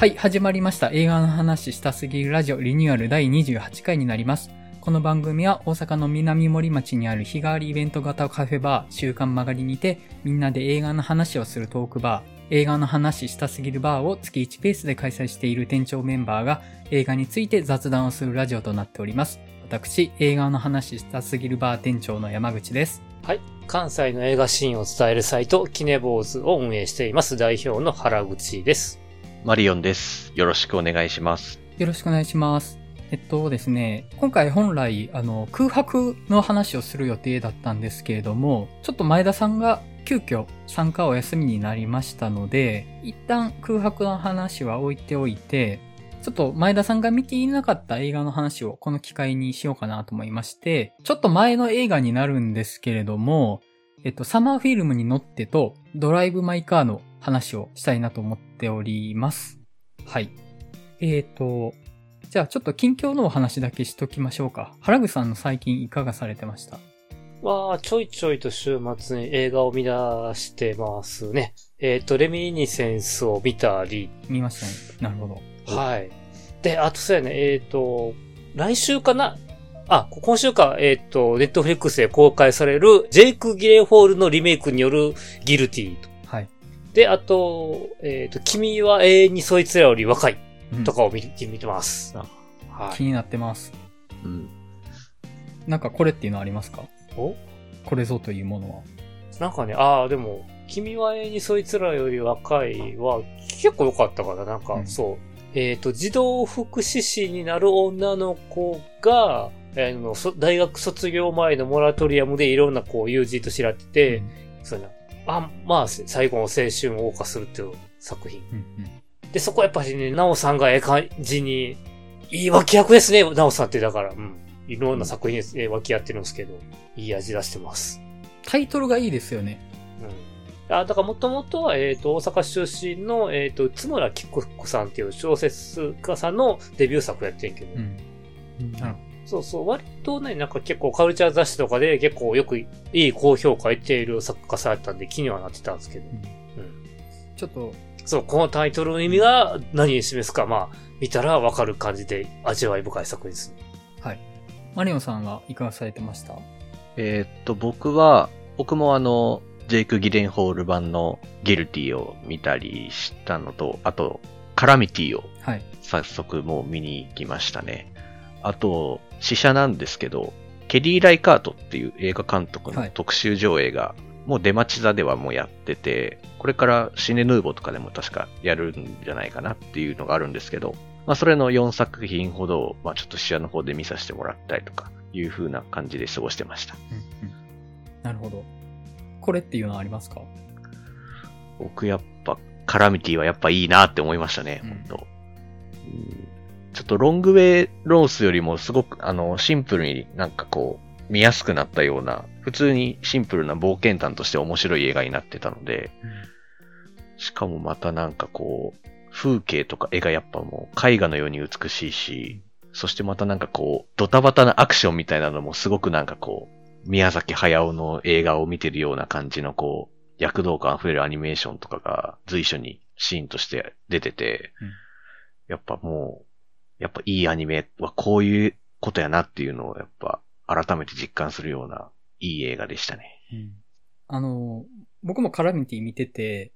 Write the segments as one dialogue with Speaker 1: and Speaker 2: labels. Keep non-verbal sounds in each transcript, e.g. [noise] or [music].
Speaker 1: はい、始まりました。映画の話したすぎるラジオリニューアル第28回になります。この番組は大阪の南森町にある日替わりイベント型カフェバー、週刊曲がりにて、みんなで映画の話をするトークバー、映画の話したすぎるバーを月1ペースで開催している店長メンバーが映画について雑談をするラジオとなっております。私、映画の話したすぎるバー店長の山口です。
Speaker 2: はい。関西の映画シーンを伝えるサイト、キネボーズを運営しています代表の原口です。
Speaker 3: マリオンです。よろしくお願いします。
Speaker 1: よろしくお願いします。えっとですね、今回本来、あの、空白の話をする予定だったんですけれども、ちょっと前田さんが急遽参加お休みになりましたので、一旦空白の話は置いておいて、ちょっと前田さんが見ていなかった映画の話をこの機会にしようかなと思いまして、ちょっと前の映画になるんですけれども、えっと、サマーフィルムに乗ってと、ドライブ・マイ・カーの話をしたいなと思っております。はい。えーと、じゃあちょっと近況のお話だけしときましょうか。原口さんの最近いかがされてました？
Speaker 2: まあ、ちょいちょいと週末に映画を見出してますね。えっ、と、レミニセンスを見たり、
Speaker 1: 見ましたね。なるほど。
Speaker 2: はい。で、あとそうやね、えっ、と、来週かな？あ、今週か、えっ、と、ネットフリックスで公開される、ジェイク・ギレンホールのリメイクによるギルティと。
Speaker 1: はい。
Speaker 2: で、あと、えっ、と、君は永遠にそいつらより若い
Speaker 1: うん
Speaker 2: とかを見て見てます。
Speaker 3: あ
Speaker 2: はい。
Speaker 1: 気になってます。
Speaker 3: うん。
Speaker 1: なんかこれっていうのありますか？
Speaker 2: お？
Speaker 1: これぞというものは。
Speaker 2: なんかね、ああ、でも、君は永遠にそいつらより若いは結構良かったから、なんか、
Speaker 1: うん
Speaker 2: そう。えっ、と、児童福祉士になる女の子が、あの、そ大学卒業前のモラトリアムでいろんなこう友人と知らってて、
Speaker 1: うん
Speaker 2: そうやな。あ、まあ、せ最後の青春を謳歌するっていう作品。
Speaker 1: うん
Speaker 2: で、そこはやっぱりね、ナオさんがええ感じに、いい脇役ですね、ナオさんってだから、うん。いろんな作品でえー脇やってるんですけど、いい味出してます。
Speaker 1: タイトルがいいですよね。
Speaker 2: うん。あ、だからもともとは、えっ、と、大阪出身の、えっ、と、津村き子さんっていう小説家さんのデビュー作やってんけど、
Speaker 1: うん。なるほ
Speaker 2: そうそう、割とね、なんか結構カルチャー雑誌とかで結構よくいい高評価得ている作家さんやったんで気にはなってたんですけど、
Speaker 1: ど。うん
Speaker 2: うん。
Speaker 1: ちょっと、
Speaker 2: そう、このタイトルの意味が何に示すか、まあ、見たらわかる感じで味わい深い作品です。
Speaker 1: はい。マリオンさんはいかがされてました？
Speaker 3: えーっと、僕は、僕もあの、ジェイク・ギレンホール版のギルティを見たりしたのと、あと、カラミティを
Speaker 1: はい。
Speaker 3: 早速もう見に行きましたね。あと、試写なんですけど、ケリー・ライカートっていう映画監督
Speaker 1: はい
Speaker 3: の特集上映が、もう出待ち座ではもうやってて、これからシネヌーボとかでも確かやるんじゃないかなっていうのがあるんですけど、まあそれの4作品ほど、まあちょっと試写の方で見させてもらったりとか、いう風な感じで過ごしてました。
Speaker 1: うんうん。なるほど。これっていうのはありますか？
Speaker 3: 僕やっぱ、カラミティはやっぱいいなって思いましたね、
Speaker 1: うん
Speaker 3: 本当うんちょっとロングウェイロースよりもすごく、あの、シンプルになんかこう、見やすくなったような、普通にシンプルな冒険探として面白い映画になってたので、しかもまたなんかこう、風景とか絵がやっぱもう絵画のように美しいし、そしてまたなんかこう、ドタバタなアクションみたいなのもすごくなんかこう、宮崎駿の映画を見てるような感じのこう、躍動感溢れるアニメーションとかが随所にシーンとして出てて、
Speaker 1: うん。
Speaker 3: やっぱもう、やっぱいいアニメはこういうことやなっていうのをやっぱ改めて実感するようないい映画でしたね。
Speaker 1: うん。あの、僕もカラミティ見てて、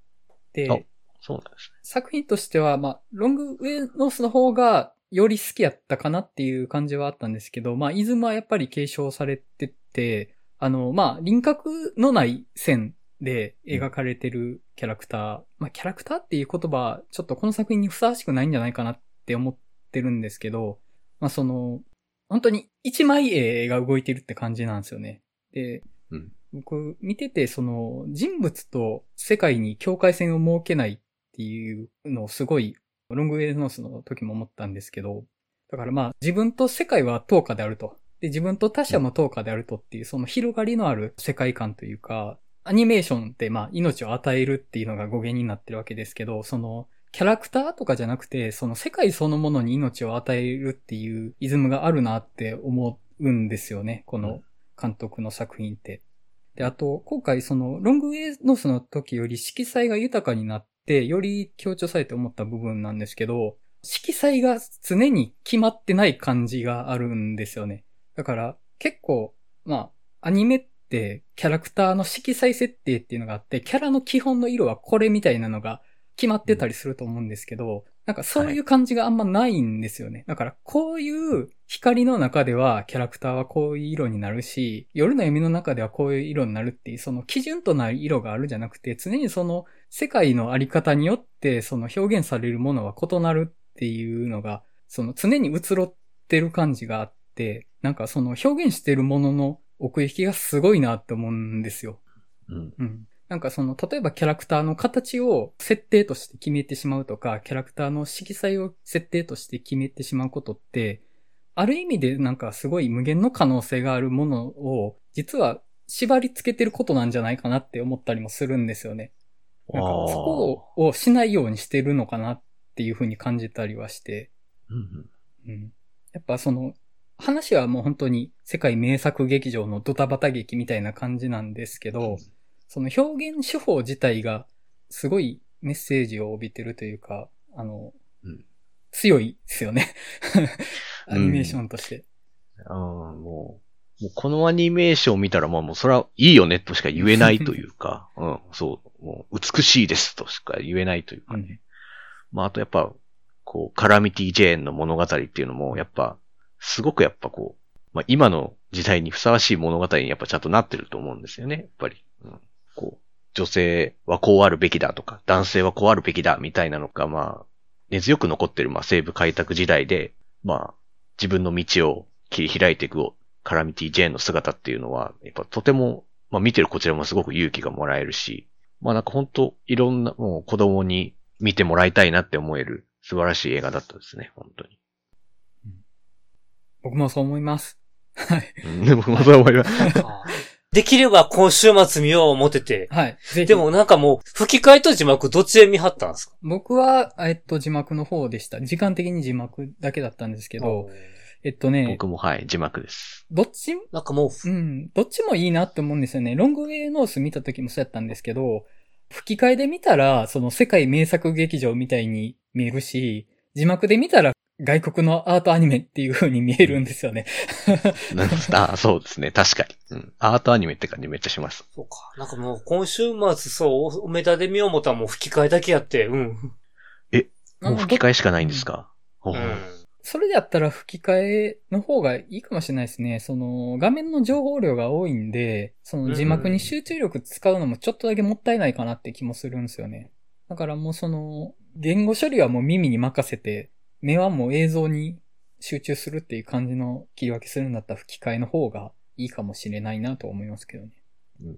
Speaker 1: で、
Speaker 3: あそうなんです
Speaker 1: 作品としては、まあ、ロングウェイノースの方がより好きやったかなっていう感じはあったんですけど、まあ、イズムはやっぱり継承されてて、あの、まあ、輪郭のない線で描かれてるキャラクター、まあ、キャラクターっていう言葉、ちょっとこの作品にふさわしくないんじゃないかなって思ってるんですけど、まあ、その、本当に一枚絵が動いてるって感じなんですよね。で、
Speaker 3: うん
Speaker 1: 僕見てて、その人物と世界に境界線を設けないっていうのをすごいロングウェイノースの時も思ったんですけど、だからまあ自分と世界は等価であると。で、自分と他者も等価であるとっていう、その広がりのある世界観というか、アニメーションってまあ命を与えるっていうのが語源になってるわけですけど、そのキャラクターとかじゃなくて、その世界そのものに命を与えるっていうイズムがあるなって思うんですよね。この監督の作品って。で、あと、今回その、ロングウェイノースの時より色彩が豊かになっってより強調されて思った部分なんですけど、色彩が常に決まってない感じがあるんですよね。だから結構、まあ、アニメってキャラクターの色彩設定っていうのがあって、キャラの基本の色はこれみたいなのが決まってたりすると思うんですけど、なんかそういう感じがあんまないんですよね。だからこういう光の中ではキャラクターはこういう色になるし、夜の闇の中ではこういう色になるっていう、その基準となる色があるじゃなくて、常にその世界のあり方によってその表現されるものは異なるっていうのが、その常に移ろってる感じがあって、なんかその表現してるものの奥行きがすごいなって思うんですよ。
Speaker 3: うん。
Speaker 1: うん。なんかその、例えばキャラクターの形を設定として決めてしまうとか、キャラクターの色彩を設定として決めてしまうことって、ある意味でなんかすごい無限の可能性があるものを、実は縛り付けてることなんじゃないかなって思ったりもするんですよね。なんかそこをしないようにしてるのかなっていうふうに感じたりはして。
Speaker 3: うん、
Speaker 1: うん、やっぱその、話はもう本当に世界名作劇場のドタバタ劇みたいな感じなんですけど、その表現手法自体がすごいメッセージを帯びてるというか、あの、
Speaker 3: うん、
Speaker 1: 強いですよね。[laughs] [laughs] アニメーションとして。
Speaker 3: うん、もう、もうこのアニメーションを見たら、まあもうそれはいいよねとしか言えないというか、[laughs] うん、そう、もう美しいですとしか言えないというかね。うん、まああとやっぱ、こう、カラミティ・ジェーンの物語っていうのも、やっぱ、すごくやっぱこう、まあ今の時代にふさわしい物語にやっぱちゃんとなってると思うんですよね、やっぱり。うん、こう、女性はこうあるべきだとか、男性はこうあるべきだみたいなのが、まあ、根強く残ってる、まあ、西部開拓時代で、まあ、自分の道を切り開いていくカラミティ・ジェーンの姿っていうのは、やっぱとても、まあ見てるこちらもすごく勇気がもらえるし、まあなんか本当いろんな、もう子供に見てもらいたいなって思える素晴らしい映画だったですね、本当に。
Speaker 1: 僕もそう思います。はい。
Speaker 3: 僕もそう思います。[laughs]
Speaker 2: できれば今週末見よう思ってて。
Speaker 1: はい。
Speaker 2: でもなんかもう、吹き替えと字幕どっちで見張ったんですか？
Speaker 1: 僕は、えっと、字幕の方でした。時間的に字幕だけだったんですけど、えっとね。
Speaker 3: 僕もはい、字幕です。
Speaker 1: どっち？
Speaker 2: なんかも
Speaker 1: う、うん、どっちもいいなって思うんですよね。ロングウェイノース見た時もそうやったんですけど、吹き替えで見たら、その世界名作劇場みたいに見えるし、字幕で見たら外国のアートアニメっていう風に見えるんですよね。[laughs]
Speaker 3: あそうですね。確かに、うん。アートアニメって感じめっちゃします。
Speaker 2: そうか。なんかもう今週末そう、梅田で見よう思ったらもう吹き替えだけやって、うん。
Speaker 3: え、もう吹き替えしかないんですか、
Speaker 1: うん、それでやったら吹き替えの方がいいかもしれないですね。その画面の情報量が多いんで、その字幕に集中力使うのもちょっとだけもったいないかなって気もするんですよね。だからもうその、言語処理はもう耳に任せて、目はもう映像に集中するっていう感じの切り分けするんだったら吹き替えの方がいいかもしれないなと思いますけどね。
Speaker 3: うん、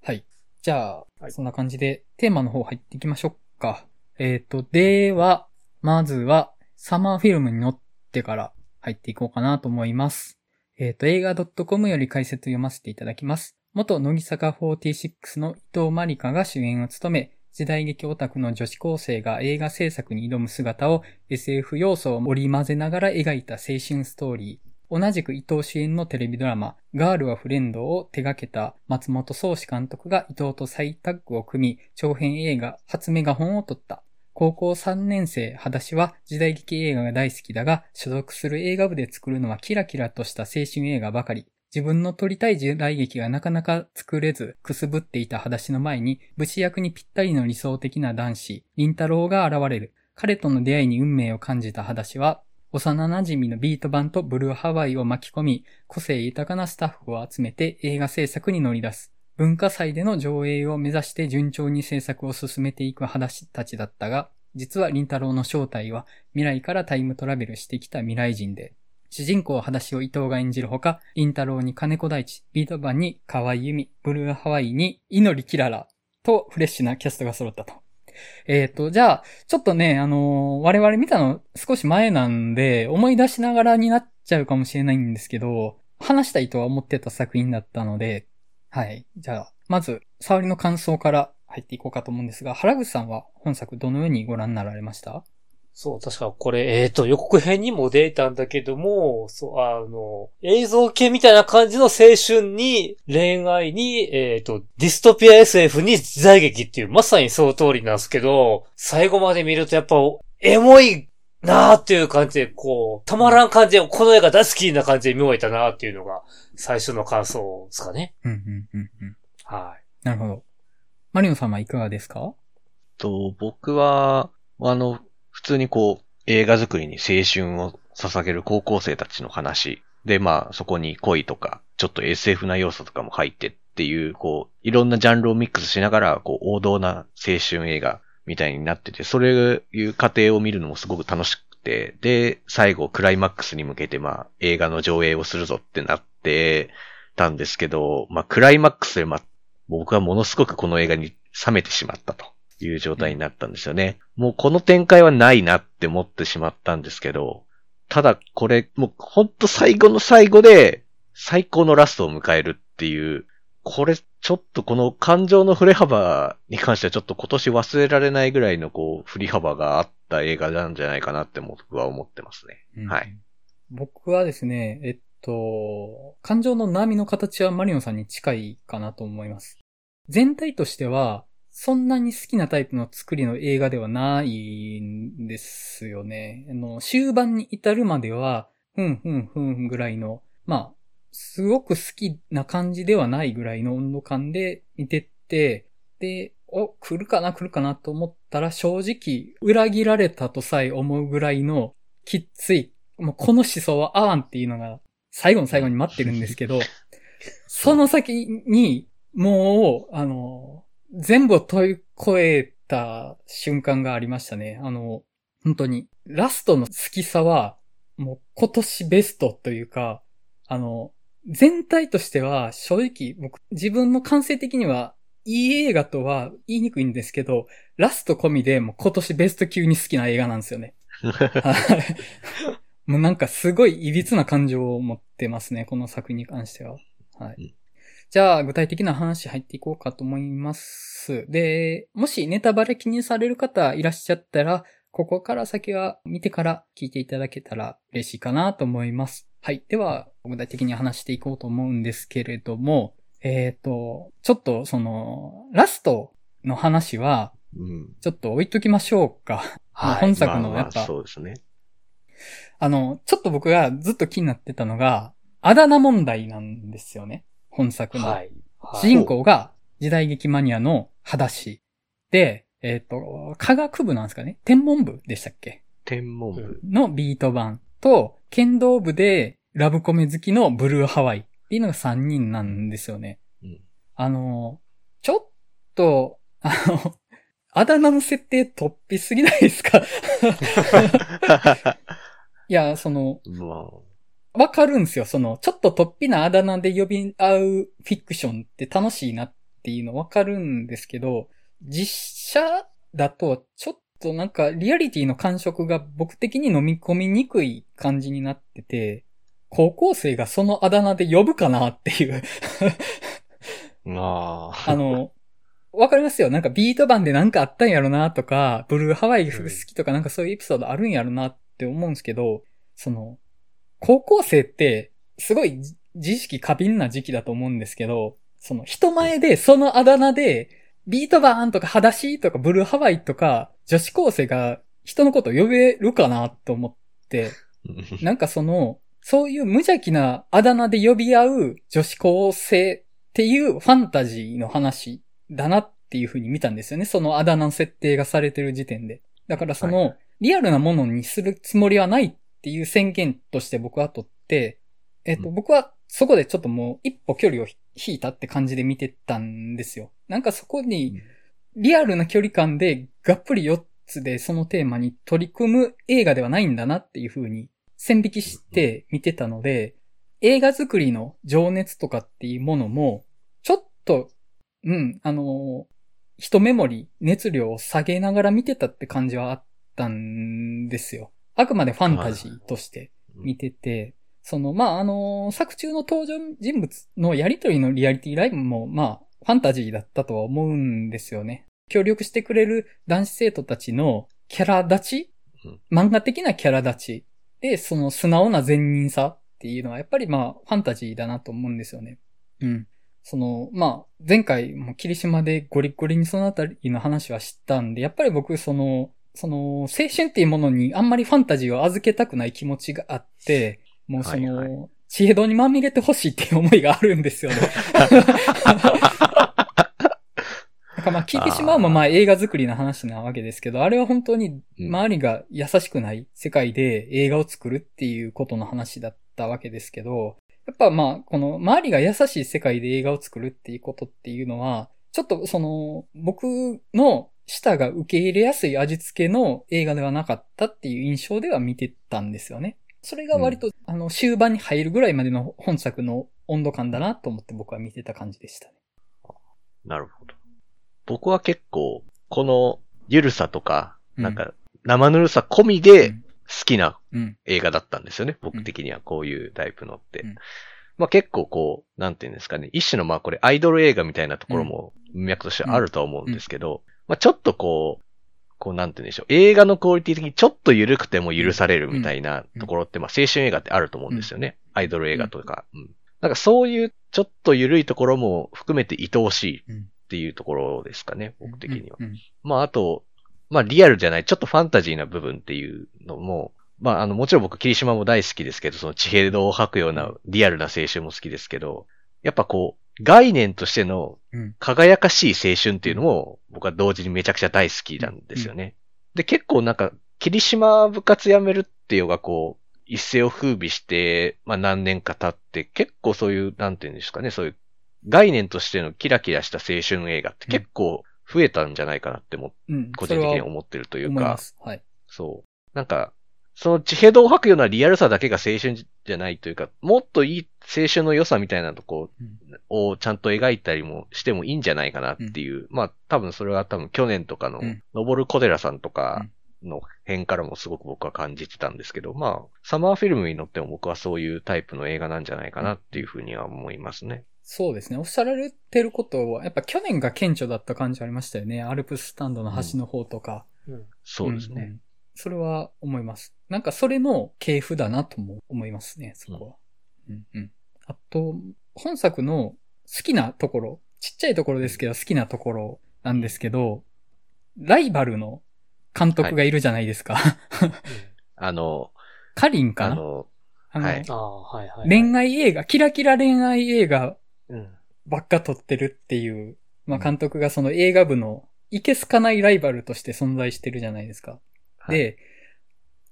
Speaker 1: はい。じゃあ、はい、そんな感じでテーマの方入っていきましょうか。えっ、ー、と、では、まずは、サマーフィルムに乗ってから入っていこうかなと思います。えっ、ー、と、映画 .com より解説読ませていただきます。元乃木坂46の伊藤まりかが主演を務め、時代劇オタクの女子高生が映画制作に挑む姿を SF 要素を織り交ぜながら描いた青春ストーリー。同じく伊藤主演のテレビドラマ、ガールはフレンドを手掛けた松本宗志監督が伊藤と再タッグを組み、長編映画、初メガホンを撮った。高校3年生、裸足は時代劇映画が大好きだが、所属する映画部で作るのはキラキラとした青春映画ばかり。自分の撮りたい時代劇がなかなか作れず、くすぶっていた裸足の前に、武士役にぴったりの理想的な男子、林太郎が現れる。彼との出会いに運命を感じた裸足は、幼馴染のビート版とブルーハワイを巻き込み、個性豊かなスタッフを集めて映画制作に乗り出す。文化祭での上映を目指して順調に制作を進めていく裸足たちだったが、実は林太郎の正体は未来からタイムトラベルしてきた未来人で、主人公裸足を伊藤が演じるほか、インタロウに金子大地、ビート版に河合由美、ブルーハワイに祈りキララとフレッシュなキャストが揃ったと。えっ、ー、と、じゃあ、ちょっとね、あのー、我々見たの少し前なんで、思い出しながらになっちゃうかもしれないんですけど、話したいとは思ってた作品だったので、はい。じゃあ、まず、触りの感想から入っていこうかと思うんですが、原口さんは本作どのようにご覧になられました？
Speaker 2: そう、確かこれ、えっ、と、予告編にも出たんだけども、そう、あの、映像系みたいな感じの青春に、恋愛に、えっ、と、ディストピア SF に時代劇っていう、まさにその通りなんですけど、最後まで見るとやっぱ、エモいなーっていう感じで、こう、たまらん感じで、この映画大好きな感じで見終えたなーっていうのが、最初の感想ですかね。
Speaker 1: うん、うん、うん、うん。
Speaker 2: はい。
Speaker 1: なるほど。マリオさんはいかがですか？
Speaker 3: と、僕は、あの、普通にこう、映画作りに青春を捧げる高校生たちの話。で、まあ、そこに恋とか、ちょっと SF な要素とかも入ってっていう、こう、いろんなジャンルをミックスしながら、こう、王道な青春映画みたいになってて、それいう過程を見るのもすごく楽しくて、で、最後、クライマックスに向けて、まあ、映画の上映をするぞってなってたんですけど、まあ、クライマックスで、まあ、僕はものすごくこの映画に冷めてしまったという状態になったんですよね。もうこの展開はないなって思ってしまったんですけど、ただこれ、もうほんと最後の最後で最高のラストを迎えるっていう、これちょっとこの感情の振れ幅に関してはちょっと今年忘れられないぐらいのこう振り幅があった映画なんじゃないかなって僕は思ってますね。
Speaker 1: うん
Speaker 3: はい。
Speaker 1: 僕はですね、えっと、感情の波の形はマリオンさんに近いかなと思います。全体としては、そんなに好きなタイプの作りの映画ではないんですよね。あの、終盤に至るまでは、ふんふんふんぐらいの、まあ、すごく好きな感じではないぐらいの温度感で見てって、で、お、来るかな来るかなと思ったら正直裏切られたとさえ思うぐらいのきっつい、もうこの思想は合わんっていうのが最後の最後に待ってるんですけど、[laughs] その先にもう、あの、全部を飛び越えた瞬間がありましたね。あの、本当に、ラストの好きさは、もう今年ベストというか、あの、全体としては正直僕自分の感性的にはいい映画とは言いにくいんですけど、ラスト込みでもう今年ベスト級に好きな映画なんですよね。はい [laughs] もうなんかすごい歪な感情を持ってますね、この作品に関しては。はい。じゃあ、具体的な話入っていこうかと思います。で、もしネタバレ気にされる方いらっしゃったら、ここから先は見てから聞いていただけたら嬉しいかなと思います。はい。では、具体的に話していこうと思うんですけれども、えっ、と、ちょっとその、ラストの話は、
Speaker 3: うん。
Speaker 1: ちょっと置いときましょうか。
Speaker 2: はい
Speaker 1: 本作
Speaker 3: まあまあ
Speaker 1: のやっぱ、
Speaker 3: そうですね。
Speaker 1: あの、ちょっと僕がずっと気になってたのが、あだ名問題なんですよね。本作の。
Speaker 2: はい。はい
Speaker 1: 主人公が時代劇マニアの裸足。で、えっ、と、科学部なんですかね？天文部でしたっけ？
Speaker 3: 天文部。
Speaker 1: のビート版と、剣道部でラブコメ好きのブルーハワイっていうのが3人なんですよね。
Speaker 3: うん
Speaker 1: あの、ちょっと、あの、あだ名の設定突飛すぎないですか？[laughs] [laughs] いや、その、
Speaker 3: ま
Speaker 1: わかるんですよ。その、ちょっと突飛なあだ名で呼び合うフィクションって楽しいなっていうのわかるんですけど、実写だとちょっとなんかリアリティの感触が僕的に飲み込みにくい感じになってて、高校生がそのあだ名で呼ぶかなっていう。
Speaker 3: あ。まあ。
Speaker 1: あの、わかりますよ。なんかビート版でなんかあったんやろなとか、ブルーハワイ好きとかなんかそういうエピソードあるんやろなって思うんですけど、その、高校生ってすごい自自意識過敏な時期だと思うんですけど、その人前でそのあだ名で、ビートバーンとか裸足とかブルーハワイとか女子高生が人のことを呼べるかなと思って、なんかその、そういう無邪気なあだ名で呼び合う女子高生っていうファンタジーの話だなっていう風に見たんですよね。そのあだ名の設定がされてる時点で。だからそ
Speaker 3: は
Speaker 1: の、リアルなものにするつもりはないっていう宣言として僕は取って、えっと、
Speaker 3: うん
Speaker 1: 僕はそこでちょっともう一歩距離を引いたって感じで見てたんですよ。なんかそこに、リアルな距離感でがっぷり4つでそのテーマに取り組む映画ではないんだなっていう風に線引きして見てたので、映画作りの情熱とかっていうものも、ちょっと、うん、あの一メモリ、熱量を下げながら見てたって感じはあったんですよ。あくまでファンタジーとして見てて、その、まあ、あの作中の登場人物のやりとりのリアリティライブも、まあ、ファンタジーだったとは思うんですよね。協力してくれる男子生徒たちのキャラ立ち
Speaker 3: うん。
Speaker 1: 漫画的なキャラ立ちで、その素直な善人さっていうのはやっぱりまあファンタジーだなと思うんですよね。うん。その、まあ、前回も霧島でゴリッゴリにそのあたりの話は知ったんで、やっぱり僕その、その、青春っていうものにあんまりファンタジーを預けたくない気持ちがあって、もうその、
Speaker 3: はいは
Speaker 1: 地平道にまみれてほしいっていう思いがあるんですよね。[laughs] なんかまあ、霧島もまあ映画作りの話なわけですけど、あれは本当に周りが優しくない世界で映画を作るっていうことの話だったわけですけど、やっぱまあ、この周りが優しい世界で映画を作るっていうことっていうのは、ちょっとその、僕の舌が受け入れやすい味付けの映画ではなかったっていう印象では見てたんですよね。それが割と、あの、終盤に入るぐらいまでの本作の温度感だなと思って僕は見てた感じでしたね。
Speaker 3: なるほど。僕は結構、このゆるさとか、
Speaker 1: うん
Speaker 3: なんか、生ぬるさ込みで
Speaker 1: うん
Speaker 3: 好きな
Speaker 1: うん。
Speaker 3: 映画だったんですよね。僕的にはこういうタイプのって。
Speaker 1: うん
Speaker 3: まあ結構こう、なんていうんですかね。一種のまあこれアイドル映画みたいなところも文脈としてあるとは思うんですけど、まあちょっとこう、こうなんて言うんでしょう。映画のクオリティ的にちょっと緩くても許されるみたいなところって、まあ青春映画ってあると思うんですよね。アイドル映画とか。うん。なんかそういうちょっと緩いところも含めて愛おしいっていうところですかね。僕的には。まあ、あと、まあ、リアルじゃない、ちょっとファンタジーな部分っていうのも、まあ、あの、もちろん僕、霧島も大好きですけど、その地平道を吐くようなリアルな青春も好きですけど、やっぱこう、概念としての
Speaker 1: うん
Speaker 3: 輝かしい青春っていうのも、僕は同時にめちゃくちゃ大好きなんですよね。で、結構なんか、霧島部活やめるっていうのがこう、一世を風靡して、まあ何年か経って、結構そういう、なんていうんですかね、そういう概念としてのキラキラした青春映画って結構増えたんじゃないかなっても、
Speaker 1: うん。
Speaker 3: 個人的に思ってるというか。
Speaker 1: はい。
Speaker 3: そう。なんか、その地平道を吐くようなリアルさだけが青春じゃないというか、もっといい青春の良さみたいなとこ
Speaker 1: うん
Speaker 3: をちゃんと描いたりもしてもいいんじゃないかなっていう。まあ多分それは多分去年とかの
Speaker 1: うん、
Speaker 3: 登る小寺さんとかの辺からもすごく僕は感じてたんですけど、まあ、サマーフィルムに乗っても僕はそういうタイプの映画なんじゃないかなっていうふうには思いますね。
Speaker 1: そうですね。おっしゃられてることは、やっぱ去年が顕著だった感じありましたよね。アルプススタンドの端の方とか。
Speaker 2: うん。
Speaker 3: そうですね。
Speaker 1: それは思います。なんかそれの系譜だなとも思いますね、そこは。うんうん。あと、本作の好きなところ、ちっちゃいところですけど好きなところなんですけど、ライバルの監督がいるじゃないですか。
Speaker 3: あの、
Speaker 1: カリンかな？
Speaker 3: あの、
Speaker 1: あの
Speaker 3: はい
Speaker 2: はいはい。
Speaker 1: 恋愛映画、キラキラ恋愛映画
Speaker 2: うん。
Speaker 1: ばっか撮ってるっていう、まあ監督がその映画部のいけすかないライバルとして存在してるじゃないですか。
Speaker 3: はい、
Speaker 1: で、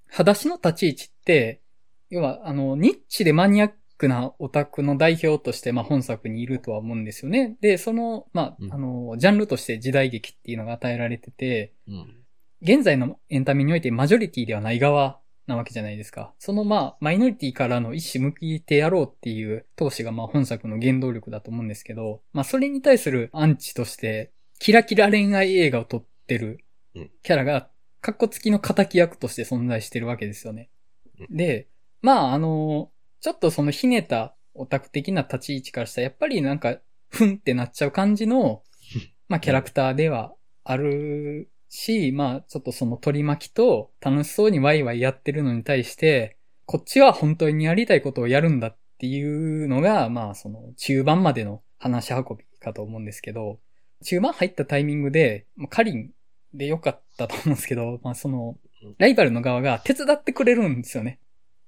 Speaker 1: 裸足の立ち位置って、要は、あの、ニッチでマニアックなオタクの代表として、まあ本作にいるとは思うんですよね。で、その、ま
Speaker 3: うん
Speaker 1: あ、あの、ジャンルとして時代劇っていうのが与えられてて、
Speaker 3: うん。
Speaker 1: 現在のエンタメにおいてマジョリティではない側なわけじゃないですか。そのまあ、マイノリティからの一矢向いてやろうっていう闘志がまあ本作の原動力だと思うんですけど、まあそれに対するアンチとして、キラキラ恋愛映画を撮ってる
Speaker 3: うん
Speaker 1: キャラが、カッコ付きの仇役として存在してるわけですよね。
Speaker 3: う
Speaker 1: で、まああの、ちょっとそのひねたオタク的な立ち位置からしたら、やっぱりなんか、ふんってなっちゃう感じの、[laughs] まあキャラクターではあるし、まあちょっとその取り巻きと楽しそうにワイワイやってるのに対して、こっちは本当にやりたいことをやるんだっていうのが、まあその中盤までの話し運びかと思うんですけど、中盤入ったタイミングで、まあカリンでよかったと思うんですけど、まあその、ライバルの側が手伝ってくれるんですよね。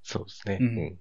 Speaker 3: そうですね。
Speaker 1: うん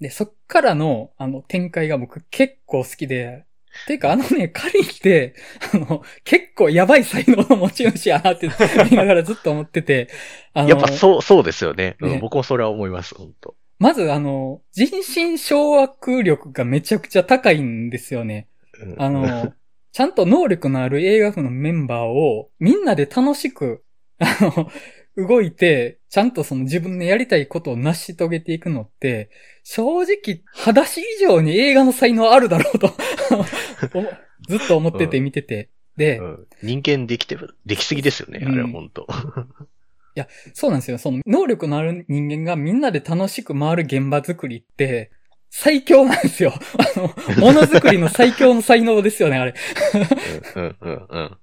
Speaker 1: で、そっからの、あの、展開が僕結構好きで、ていうかあのね、カリンって、あの、結構やばい才能の持ち主やなって [laughs] 見ながらずっと思ってて、あの、
Speaker 3: やっぱそう、そうですよね。うん
Speaker 1: ね
Speaker 3: 僕もそれは思います、本当
Speaker 1: まずあの、人心掌握力がめちゃくちゃ高いんですよね。
Speaker 3: うん
Speaker 1: あの、[laughs] ちゃんと能力のある映画部のメンバーをみんなで楽しく、あの、動いて、ちゃんとその自分のやりたいことを成し遂げていくのって、正直、裸足以上に映画の才能あるだろうと [laughs] 思ずっと思ってて見てて。で、
Speaker 3: うん人間できてる、できすぎですよね、あれは本当
Speaker 1: そうなんですよ。その能力のある人間がみんなで楽しく回る現場作りって、最強なんですよ。あの、ものづくりの最強の才能ですよね、あれ。
Speaker 3: うん、うん、うん。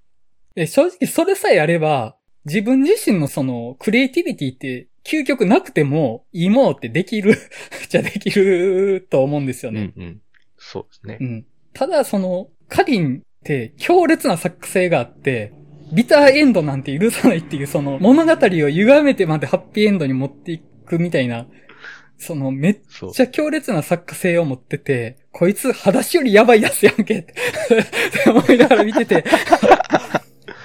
Speaker 1: で正直それさえあれば、自分自身のその、クリエイティビティって、究極なくても、いいものってできる、[laughs] じゃできると思うんですよ
Speaker 3: うん
Speaker 1: ね。
Speaker 3: うん。そうですね
Speaker 1: う。ん。ただ、その、カリンって強烈な作性があって、ビターエンドなんて許さないっていう、その物語を歪めてまでハッピーエンドに持っていくみたいな、そのめっち。ゃ強烈な作家性を持ってて、こいつ裸足よりやばいやつやんけって思いながら見てて。[laughs]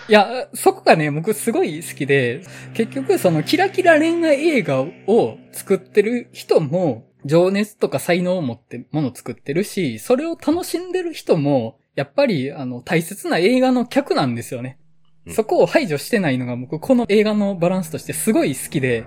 Speaker 1: いや、そこがね、僕すごい好きで、結局そのキラキラ恋愛映画を作ってる人も、情熱とか才能を持ってものを作ってるし、それを楽しんでる人も、やっぱりあの大切な映画の客なんですよね。
Speaker 3: うん
Speaker 1: そこを排除してないのが僕この映画のバランスとしてすごい好きで、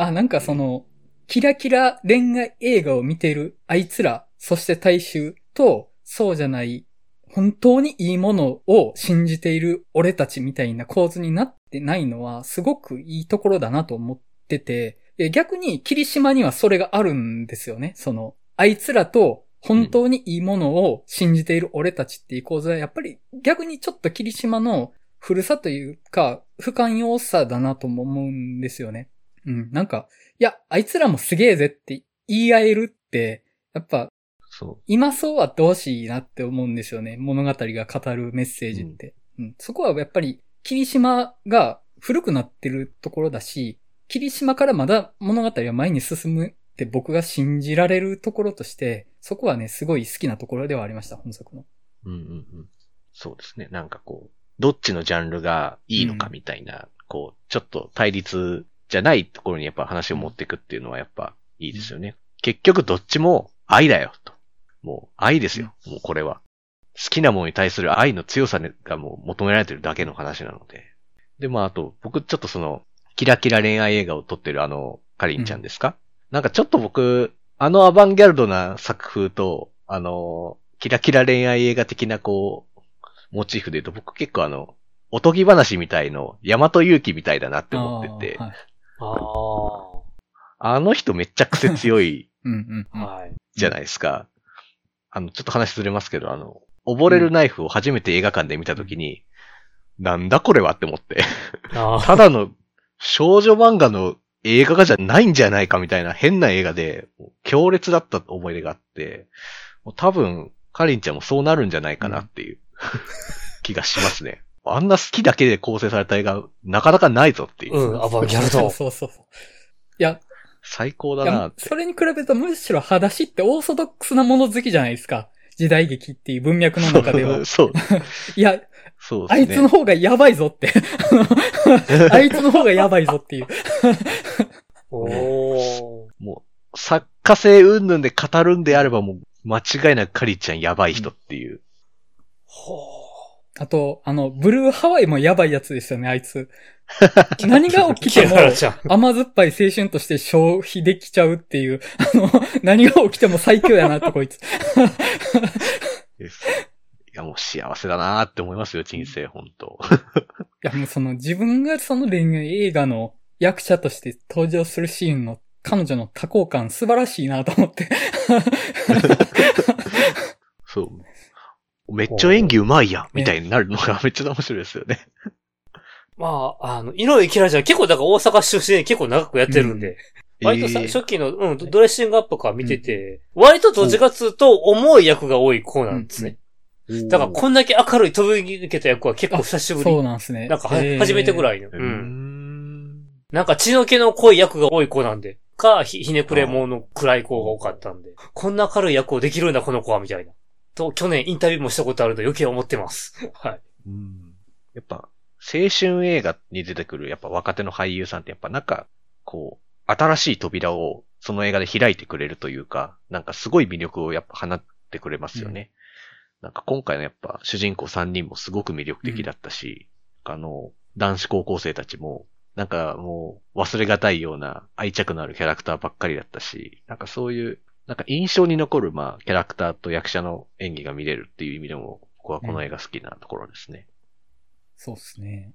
Speaker 1: あ、なんかその、キラキラ恋愛映画を見てるあいつら、そして大衆と、そうじゃない、本当にいいものを信じている俺たちみたいな構図になってないのは、すごくいいところだなと思ってて、逆に霧島にはそれがあるんですよね。その、あいつらと本当にいいものを信じている俺たちっていう構図は、やっぱり逆にちょっと霧島の古さというか、不寛容さだなとも思うんですよね。うん、なんか、いや、あいつらもすげえぜって言い合えるって、やっぱ、
Speaker 3: そ
Speaker 1: 今そうあってほしいなって思うんですよね。物語が語るメッセージって。うんそこはやっぱり、霧島が古くなってるところだし、霧島からまだ物語は前に進むって僕が信じられるところとして、そこはね、すごい好きなところではありました、本作の。
Speaker 3: う。うんうんうん。そうですね。なんかこう、どっちのジャンルがいいのかみたいな、こう、ちょっと対立じゃないところにやっぱ話を持っていくっていうのはやっぱいいですよね。結局どっちも愛だよ、と。もう愛ですよ。もうこれは。好きなものに対する愛の強さがもう求められてるだけの話なので。で、まああと、僕ちょっとその、キラキラ恋愛映画を撮ってるあの、カリンちゃんですか、なんかちょっと僕、あのアバンギャルドな作風と、あの、キラキラ恋愛映画的なこう、モチーフで言うと僕結構あの、おとぎ話みたいの、大和勇気みたいだなって思ってて、
Speaker 1: あ
Speaker 2: あ
Speaker 3: の人めっちゃ癖強い [laughs]
Speaker 1: うんうんうん。
Speaker 2: あ。はい。
Speaker 3: じゃないですか。あの、ちょっと話ずれますけど、あの、溺れるナイフを初めて映画館で見たときに、なんだこれはって思って。
Speaker 2: ああ。[laughs]
Speaker 3: ただの少女漫画の映画化じゃないんじゃないかみたいな変な映画で、強烈だった思い出があって、もう多分、カリンちゃんもそうなるんじゃないかなっていう、[laughs] 気がしますね。あんな好きだけで構成された映画、なかなかないぞっていう。
Speaker 2: うん、アバンギャル
Speaker 1: そう
Speaker 2: ド。[laughs]
Speaker 1: そうそうそう。いや、
Speaker 3: 最高だなっ、て。
Speaker 1: それに比べるとむしろ裸足ってオーソドックスなもの好きじゃないですか。時代劇っていう文脈の中では。
Speaker 3: そう、
Speaker 1: いや、
Speaker 3: そうですね。
Speaker 1: あいつの方がやばいぞって。[laughs] あいつの方がやばいぞっていう。
Speaker 2: おー。
Speaker 3: もう、作家性云々で語るんであればもう、間違いなくカリちゃんやばい人っていう。
Speaker 2: ほ
Speaker 1: あと、あの、ブルーハワイもやばいやつですよね、あいつ。[laughs] 何が起き
Speaker 2: キ
Speaker 1: ても。甘酸っぱい青春として消費できちゃうっていう、あの、何が起きても最強やなってこいつ。[laughs]
Speaker 3: いや、もう幸せだなーって思いますよ、人生、本当 [laughs]
Speaker 1: いや、もうその自分がその恋愛映画の役者として登場するシーンの彼女の多幸感素晴らしいなと思って。
Speaker 3: そう。めっちゃ演技うまいやん、みたいになるのが [laughs] めっちゃ面白いですよね。
Speaker 2: まあ、あの、井上キラちゃん結構だから大阪出身で結構長くやってるんで、割とさ、
Speaker 3: えー
Speaker 2: 初期の、うん、ドレッシングアップから見てて、割とどっちかっつうと重い役が多い子なんですね。だからこんだけ明るい飛び抜けた役は結構久しぶり。
Speaker 1: そうなんですね。
Speaker 2: なんかは、
Speaker 1: えー
Speaker 2: 初めてぐらいの。
Speaker 3: う
Speaker 2: うん。
Speaker 3: ん。
Speaker 2: なんか血の気の濃い役が多い子なんで。か、ひひねくれ者の暗い子が多かったんで。こんな明るい役をできるんだ、この子は、みたいな。と、去年インタビューもしたことあると余計思ってます。[laughs] はい。
Speaker 3: うんやっぱ、青春映画に出てくる、やっぱ若手の俳優さんってやっぱなんか、こう、新しい扉をその映画で開いてくれるというか、なんかすごい魅力をやっぱ放ってくれますよね。なんか今回のやっぱ主人公3人もすごく魅力的だったし、あの、男子高校生たちも、なんかもう忘れがたいような愛着のあるキャラクターばっかりだったし、なんかそういう、なんか印象に残る、まあ、キャラクターと役者の演技が見れるっていう意味でも、僕はこの映画好きなところですね。
Speaker 1: そうですね。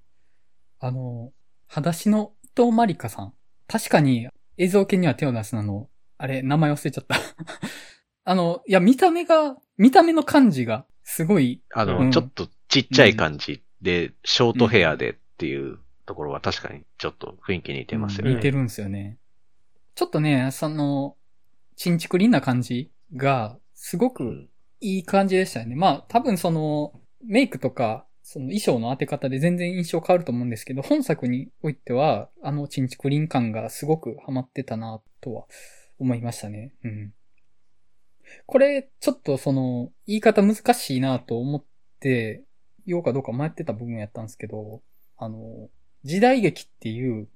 Speaker 1: あの、裸足の伊藤まりかさん。確かに映像系には手を出すなの、あれ、名前忘れちゃった。[laughs] あの、いや、見た目が、見た目の感じが、すごい、
Speaker 3: あの、
Speaker 1: うん
Speaker 3: ちょっとちっちゃい感じで、ショートヘアで、っていうところは確かにちょっと雰囲気似てますよね。
Speaker 1: 似てるんですよね。ちょっとね、その、ちんちくりんな感じが、すごく
Speaker 3: うん
Speaker 1: いい感じでしたよね。まあ、多分その、メイクとか、その衣装の当て方で全然印象変わると思うんですけど、本作においては、あのちんちくりん感がすごくハマってたな、とは思いましたね。うん。これ、ちょっとその、言い方難しいなと思って、言おうかどうか迷ってた部分やったんですけど、あの、時代劇っていう、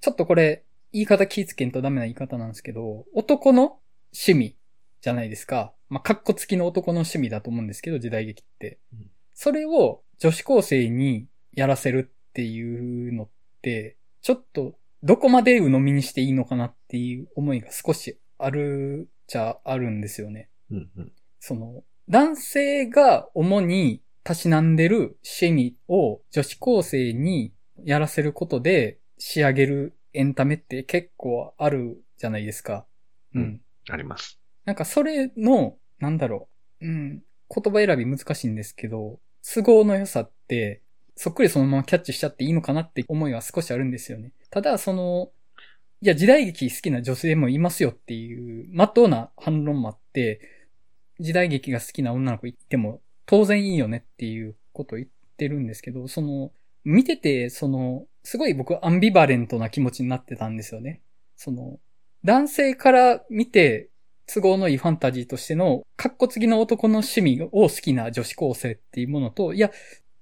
Speaker 1: ちょっとこれ、言い方気ぃつけんとダメな言い方なんですけど、男の趣味じゃないですか。まあ、格好付きの男の趣味だと思うんですけど、時代劇って
Speaker 3: うん。
Speaker 1: それを女子高生にやらせるっていうのって、ちょっとどこまで鵜呑みにしていいのかなっていう思いが少しあるじゃあるんですよね。
Speaker 3: うんうん
Speaker 1: その、男性が主にたしなんでる趣味を女子高生にやらせることで仕上げるエンタメって結構あるじゃないですか。うん。
Speaker 3: うんあります。
Speaker 1: なんかそれの、なんだろう。うん。言葉選び難しいんですけど、都合の良さって、そっくりそのままキャッチしちゃっていいのかなって思いは少しあるんですよね。ただ、その、いや、時代劇好きな女性もいますよっていう、まっとうな反論もあって、時代劇が好きな女の子いても当然いいよねっていうことを言ってるんですけど、その、見てて、その、すごい僕アンビバレントな気持ちになってたんですよね。その、男性から見て都合のいいファンタジーとしての、カッコ付きの男の趣味を好きな女子高生っていうものと、いや、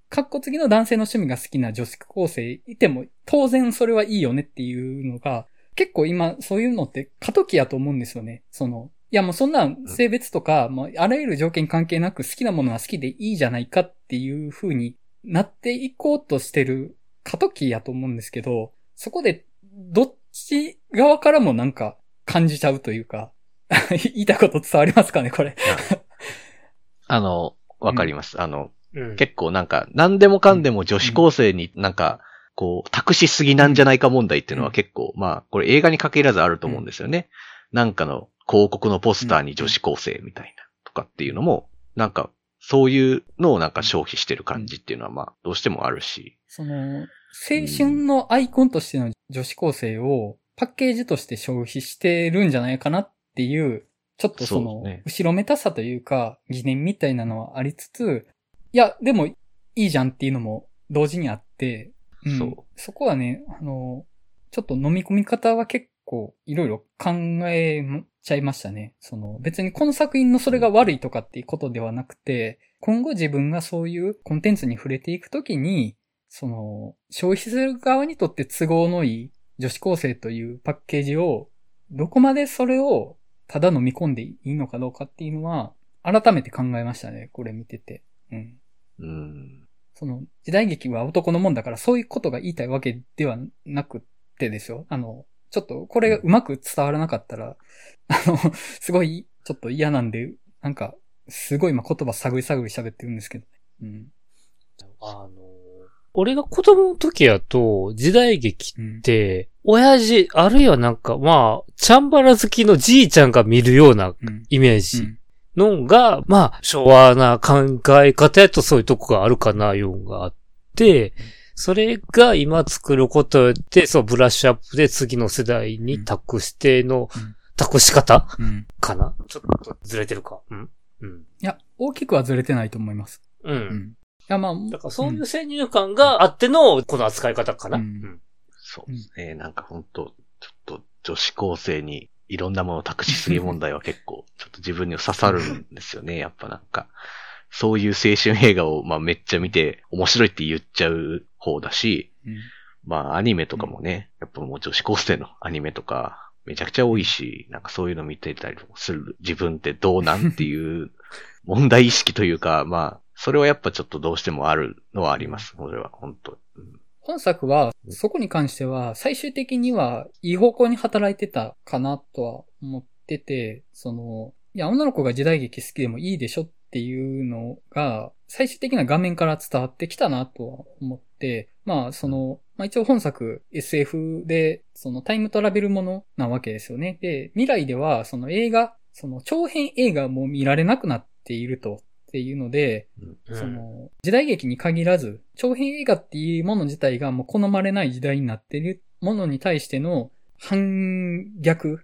Speaker 1: カッコ付きの男性の趣味が好きな女子高生いても、当然それはいいよねっていうのが、結構今そういうのって過渡期やと思うんですよね。その、いやもうそんな性別とか、もうあらゆる条件関係なく好きなものは好きでいいじゃないかっていう風になっていこうとしてる過渡期やと思うんですけど、そこでどっち側からもなんか感じちゃうというか、[laughs] 言いたいこと伝わりますかね、これ。[laughs]
Speaker 3: あの、わかります。あの、
Speaker 2: うん。
Speaker 3: 結構なんか、何でもかんでも女子高生になんか、こう、託しすぎなんじゃないか問題っていうのは結構、まあ、これ映画に限らずあると思うんですよね。なんかの広告のポスターに女子高生みたいな、とかっていうのも、なんか、そういうのをなんか消費してる感じっていうのはまあ、どうしてもあるし。
Speaker 1: その、青春のアイコンとしての女子高生をパッケージとして消費してるんじゃないかなっていう、ちょっとその、後ろめたさというか、疑念みたいなのはありつつ、いや、でもいいじゃんっていうのも同時にあって、うん、
Speaker 3: そう。
Speaker 1: そこはね、あの、ちょっと飲み込み方は結構いろいろ考えちゃいましたね。その別にこの作品のそれが悪いとかっていうことではなくて、今後自分がそういうコンテンツに触れていくときに、その消費する側にとって都合のいい女子高生というパッケージを、どこまでそれをただ飲み込んでいいのかどうかっていうのは、改めて考えましたね。これ見てて。うん。
Speaker 3: うん。
Speaker 1: その、時代劇は男のもんだから、そういうことが言いたいわけではなくってですよ。あの、ちょっと、これがうまく伝わらなかったら、[laughs] あの、すごい、ちょっと嫌なんで、なんか、すごい今言葉探り探り喋ってるんですけどね。うん。
Speaker 2: あの、俺が子供の時やと、時代劇
Speaker 1: うん
Speaker 2: っ。て、親父、あるいはなんか、まあ、チャンバラ好きのじいちゃんが見るような
Speaker 1: うん。
Speaker 2: イメー
Speaker 1: う
Speaker 2: ジ
Speaker 1: ん。
Speaker 2: のが、まあ、昭和な考え方やとそういうとこがあるかな、ようがあって、それが今作ることによって、そう、ブラッシュアップで次の世代に託しての
Speaker 1: うん、
Speaker 2: 託し方
Speaker 1: うん。
Speaker 2: かな？ちょっとずれてるか？うんうん。
Speaker 1: いや、大きくはずれてないと思います。
Speaker 2: う。
Speaker 1: うんん。いや、まあ、
Speaker 2: だからそういう先入観があっての、この扱い方かな。
Speaker 1: う
Speaker 2: うんん。
Speaker 3: そうですね。なんか本当ちょっと女子高生にいろんなものを託しすぎ問題は結構、ちょっと自分に刺さるんですよね。やっぱなんか、そういう青春映画をまあめっちゃ見て面白いって言っちゃう方だし、
Speaker 1: うん。
Speaker 3: まあアニメとかもね、やっぱもう女子高生のアニメとかめちゃくちゃ多いし、なんかそういうの見てたりする自分ってどうなんっていう [laughs] 問題意識というか、まあ、それはやっぱちょっとどうしてもあるのはあります。これは本当、うん
Speaker 1: 本作は、そこに関しては、最終的には、いい方向に働いてたかなとは思ってて、その、いや、女の子が時代劇好きでもいいでしょっていうのが、最終的な画面から伝わってきたなとは思って、まあ、その、まあ一応本作 SF で、そのタイムトラベルものなわけですよね。で、未来では、その映画、その長編映画も見られなくなっていると。っていうので、
Speaker 2: うん
Speaker 1: その、時代劇に限らず、長編映画っていうもの自体がもう好まれない時代になっているものに対しての反逆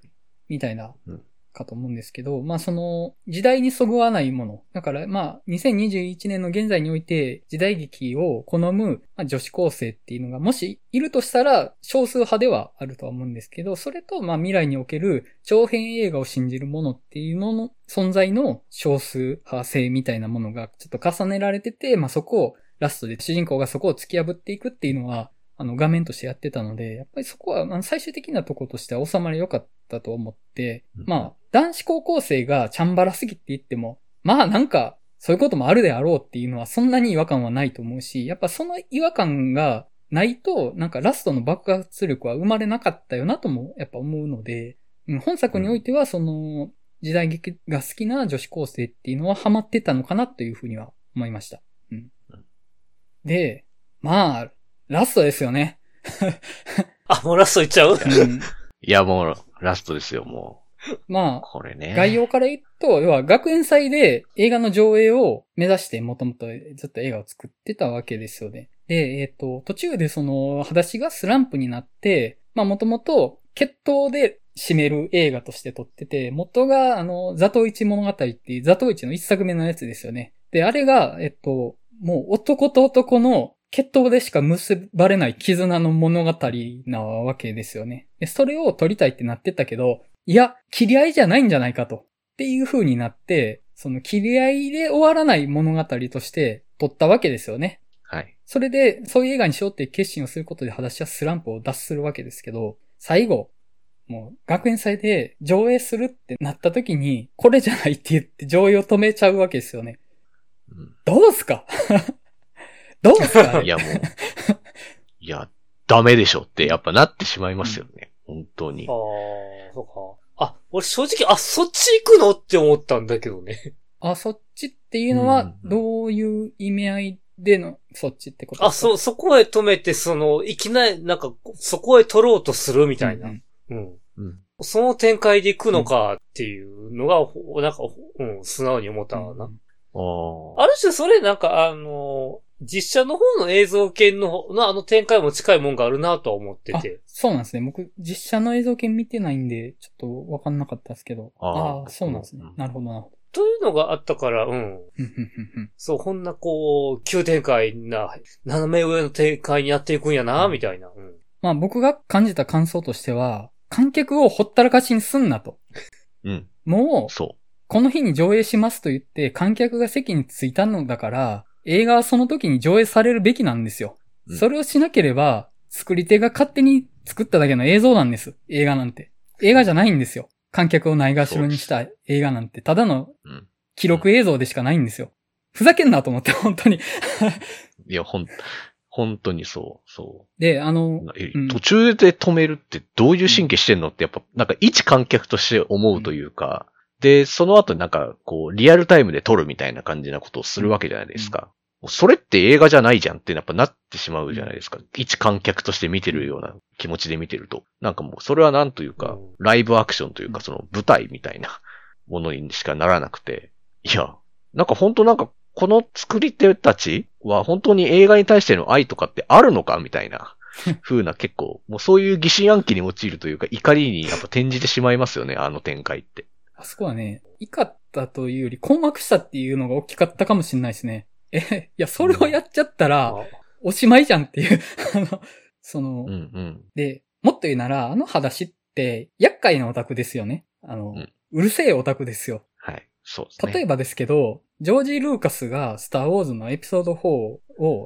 Speaker 1: みたいな
Speaker 3: うん、
Speaker 1: かと思うんですけど、まあその、時代にそぐわないもの。だからまあ、2021年の現在において、時代劇を好む、まあ、女子高生っていうのが、もしいるとしたら、少数派ではあるとは思うんですけど、それとまあ未来における長編映画を信じるものっていうのの存在の少数派性みたいなものがちょっと重ねられてて、まあそこをラストで主人公がそこを突き破っていくっていうのは、あの画面としてやってたので、やっぱりそこはまあ最終的なところとしては収まり良かったと思って、
Speaker 3: うん
Speaker 1: まあ男子高校生がチャンバラすぎって言っても、まあなんかそういうこともあるであろうっていうのはそんなに違和感はないと思うし、やっぱその違和感がないと、なんかラストの爆発力は生まれなかったよなともやっぱ思うので、うん本作においてはその時代劇が好きな女子高生っていうのはハマってたのかなというふうには思いました。うん
Speaker 3: うん。
Speaker 1: で、まあ、ラストですよね。[laughs]
Speaker 2: あ、もうラストいっちゃう？
Speaker 1: うん、
Speaker 3: いや、もう、ラストですよ、も
Speaker 1: まあ
Speaker 3: う。、これね。
Speaker 1: 概要から言うと、要は学園祭で映画の上映を目指してもともとずっと映画を作ってたわけですよね。で、えっ、と、途中でその、裸足がスランプになって、まあもともと決闘で締める映画として撮ってて、元があの、ザトウイチ物語っていうザトウイチの一作目のやつですよね。で、あれが、えっと、もう男と男の決闘でしか結ばれない絆の物語なわけですよね。で、それを撮りたいってなってたけど、いや、切り合いじゃないんじゃないかと。っていう風になって、その切り合いで終わらない物語として撮ったわけですよね。
Speaker 3: はい。
Speaker 1: それで、そういう映画にしようっていう決心をすることで、裸足はスランプを脱するわけですけど、最後、もう、学園祭で上映するってなった時に、これじゃないって言って上映を止めちゃうわけですよね。
Speaker 3: うん
Speaker 1: どうすか？どうすか？[laughs]
Speaker 3: いや、もう。いや、ダメでしょって、やっぱなってしまいますよね。本当に
Speaker 2: あ。あ、そうか。あ、俺正直、あ、そっち行くのって思ったんだけどね。
Speaker 1: あ、そっちっていうのは、
Speaker 3: うん
Speaker 1: どういう意味合いでのそっちってこと？ですか
Speaker 2: あ、そう、そこへ止めて、その、いきなり、なんか、そこへ取ろうとするみたいな。
Speaker 1: うん
Speaker 2: うん。
Speaker 3: うん。
Speaker 2: その展開で行くのかっていうのが、ほなんか、うん、素直に思ったな。
Speaker 3: ああ。
Speaker 2: ある種それなんかあの、実写の方の映像系の方のあの展開も近いもんがあるなとは思って
Speaker 1: あ
Speaker 2: て。、
Speaker 1: そうなんですね。僕、実写の映像系見てないんで、ちょっとわかんなかったですけど。
Speaker 3: あー
Speaker 1: あそうなんですね
Speaker 3: うん。
Speaker 1: なるほどなるほど。
Speaker 2: というのがあったから、うん。そう、こんなこう、急展開な、斜め上の展開にやっていくんやな、みたいな。うん。
Speaker 1: まあ僕が感じた感想としては、観客をほったらかしにすんなと。
Speaker 3: うん。
Speaker 1: もう、
Speaker 3: そ
Speaker 1: この日に上映しますと言って観客が席に着いたのだから、映画はその時に上映されるべきなんですよ。
Speaker 3: うん
Speaker 1: それをしなければ、作り手が勝手に作っただけの映像なんです。映画なんて。映画じゃないんですよ。観客をないがしろにした映画なんて、ただの
Speaker 3: う。うん。
Speaker 1: 記録映像でしかないんですよ。ふざけんなと思って、本当に。
Speaker 3: いや、ほん、本当にそう、そ
Speaker 1: で、あの
Speaker 3: う。、え
Speaker 1: うん
Speaker 3: 途中で止めるってどういう神経してんのってやっぱ、なんか一観客として思うというか、で、その後なんか、こう、リアルタイムで撮るみたいな感じなことをするわけじゃないですか。もうそれって映画じゃないじゃんってやっぱなってしまうじゃないですか。一観客として見てるような気持ちで見てると。なんかもう、それはなんというか
Speaker 2: うん、
Speaker 3: ライブアクションというか、
Speaker 1: うん
Speaker 3: その舞台みたいなものにしかならなくて。いや、なんか本当なんか、この作り手たちは本当に映画に対しての愛とかってあるのかみたいな [laughs] 風な結構、もうそういう疑心暗鬼に陥るというか怒りにやっぱ転じてしまいますよね、あの展開って。
Speaker 1: あそこはね、怒ったというより困惑したっていうのが大きかったかもしれないですね。え、いや、それをやっちゃったら、
Speaker 2: あ
Speaker 1: おしまいじゃんっていう。[laughs] あの、その、
Speaker 3: うんうん。
Speaker 1: で、もっと言うなら、あの裸足って、厄介なオタクですよね。あの、
Speaker 3: うん
Speaker 1: うるせえオタクですよ。
Speaker 3: はい。そうですね。
Speaker 1: 例えばですけど、ジョージ・ルーカスがスター・ウォーズのエピソード4を